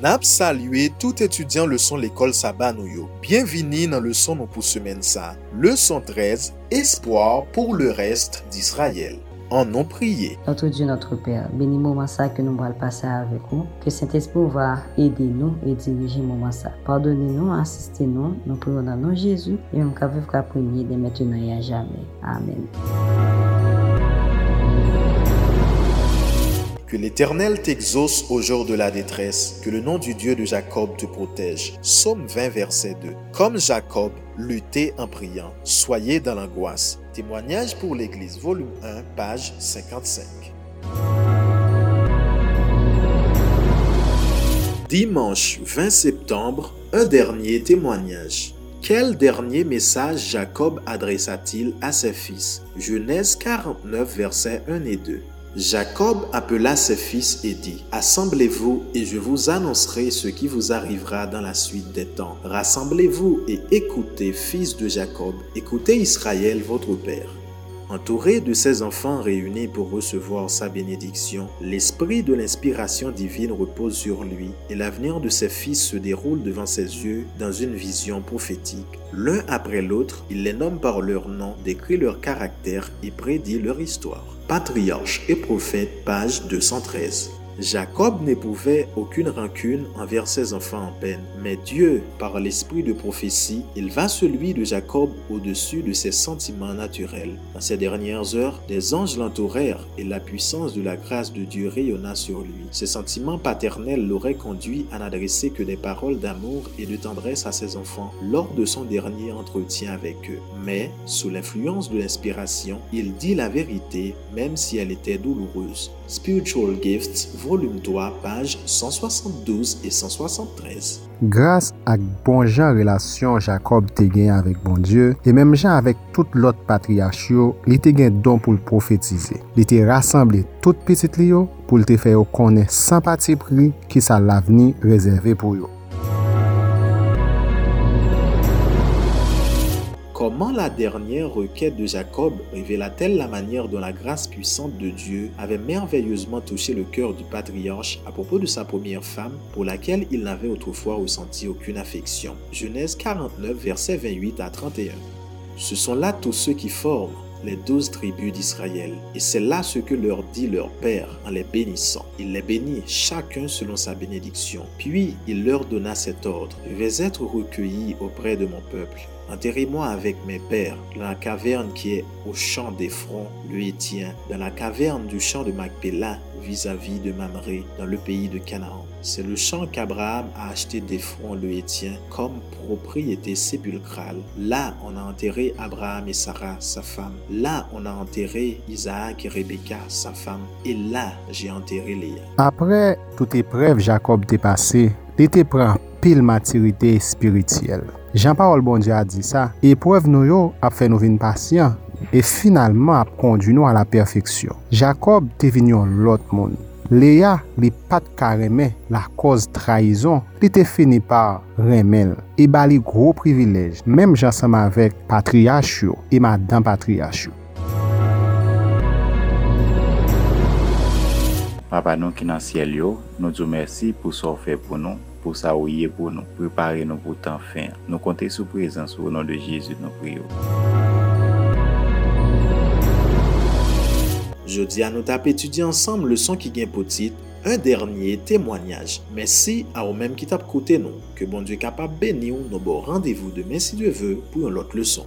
Nap salue tout étudiant leçon l'école Saba nou yo. Bienvenue dans leçon nou pou semaine sa. Leçon 13, Espoir pour le reste d'Israël. En non prié. Notre Dieu, notre Père, bénis moment ça que nous allons passer avec vous. Que Saint-Esprit va aider nous et diriger moment ça. Pardonnez-nous, assistez-nous. Nous prions dans nom Jésus et on va vivre premier de maintenant et à jamais. Amen. Que l'Éternel t'exauce au jour de la détresse, que le nom du Dieu de Jacob te protège. Psaume 20, verset 2. Comme Jacob, luttez en priant, soyez dans l'angoisse. Témoignage pour l'Église, volume 1, page 55. Dimanche 20 septembre, un dernier témoignage. Quel dernier message Jacob adressa-t-il à ses fils? Genèse 49, versets 1 et 2. Jacob appela ses fils et dit, Assemblez-vous et je vous annoncerai ce qui vous arrivera dans la suite des temps. Rassemblez-vous et écoutez, fils de Jacob, écoutez Israël, votre père. Entouré de ses enfants réunis pour recevoir sa bénédiction, l'esprit de l'inspiration divine repose sur lui et l'avenir de ses fils se déroule devant ses yeux dans une vision prophétique. L'un après l'autre, il les nomme par leur nom, décrit leur caractère et prédit leur histoire. Patriarche et prophète, page 213. Jacob n'éprouvait aucune rancune envers ses enfants en peine, mais Dieu, par l'esprit de prophétie, éleva celui de Jacob au-dessus de ses sentiments naturels. Dans ces dernières heures, des anges l'entourèrent et la puissance de la grâce de Dieu rayonna sur lui. Ses sentiments paternels l'auraient conduit à n'adresser que des paroles d'amour et de tendresse à ses enfants lors de son dernier entretien avec eux. Mais, sous l'influence de l'inspiration, il dit la vérité même si elle était douloureuse. Spiritual Gifts, volume 3, page 172 et 173. Grâce ak bon jan relasyon Jacob te gen avèk bon Diyo, e mèm jan avèk tout lot patriarch yo, li te gen don pou l profetize. Li te rassemble tout pitit li yo pou l te fè yo konen san pati pri ki sa l avni rezerve pou yo. Comment la dernière requête de Jacob révéla-t-elle la manière dont la grâce puissante de Dieu avait merveilleusement touché le cœur du patriarche à propos de sa première femme pour laquelle il n'avait autrefois ressenti aucune affection? Genèse 49, versets 28 à 31. Ce sont là tous ceux qui forment les douze tribus d'Israël. Et c'est là ce que leur dit leur Père en les bénissant. Il les bénit chacun selon sa bénédiction. Puis il leur donna cet ordre. Je vais être recueilli auprès de mon peuple? Enterrez-moi avec mes pères dans la caverne qui est au champ des fronts, le Hétien, dans la caverne du champ de Macpéla, vis-à-vis de Mamré, dans le pays de Canaan. C'est le champ qu'Abraham a acheté d'Ephron le Hétien comme propriété sépulcrale. Là, on a enterré Abraham et Sarah, sa femme. Là, on a enterré Isaac et Rebecca, sa femme. Et là, j'ai enterré Léa. Apre tout épreuve Jacob te pase, li te pran pil maturite spirituel. Jean-Paul Bondier a di sa, epwev nou yo ap fè nou vin pasyen, e finalman ap kondi nou a la perfeksyon. Jacob te vin yon lot moun. Leya li pat ka reme la koz traizon, li te fini par remel. E ba li gro privilej, mem jansama vek patriyach yo, e madan patriyach yo. Papa nou ki nan siel yo, nou djou mersi pou so fe pou nou. pou sa ou ye pou nou, prepare nou pou tan fin. Nou konte sou prezans ou nan de Jezu nou priyo. Jodi an nou tap etudi ansam le son ki gen potit, un dernye temwanyaj. Mersi a ou menm ki tap koute nou, ke bon Diyo kapap beni ou nou bo randevou demen si Diyo ve pou yon lot le son.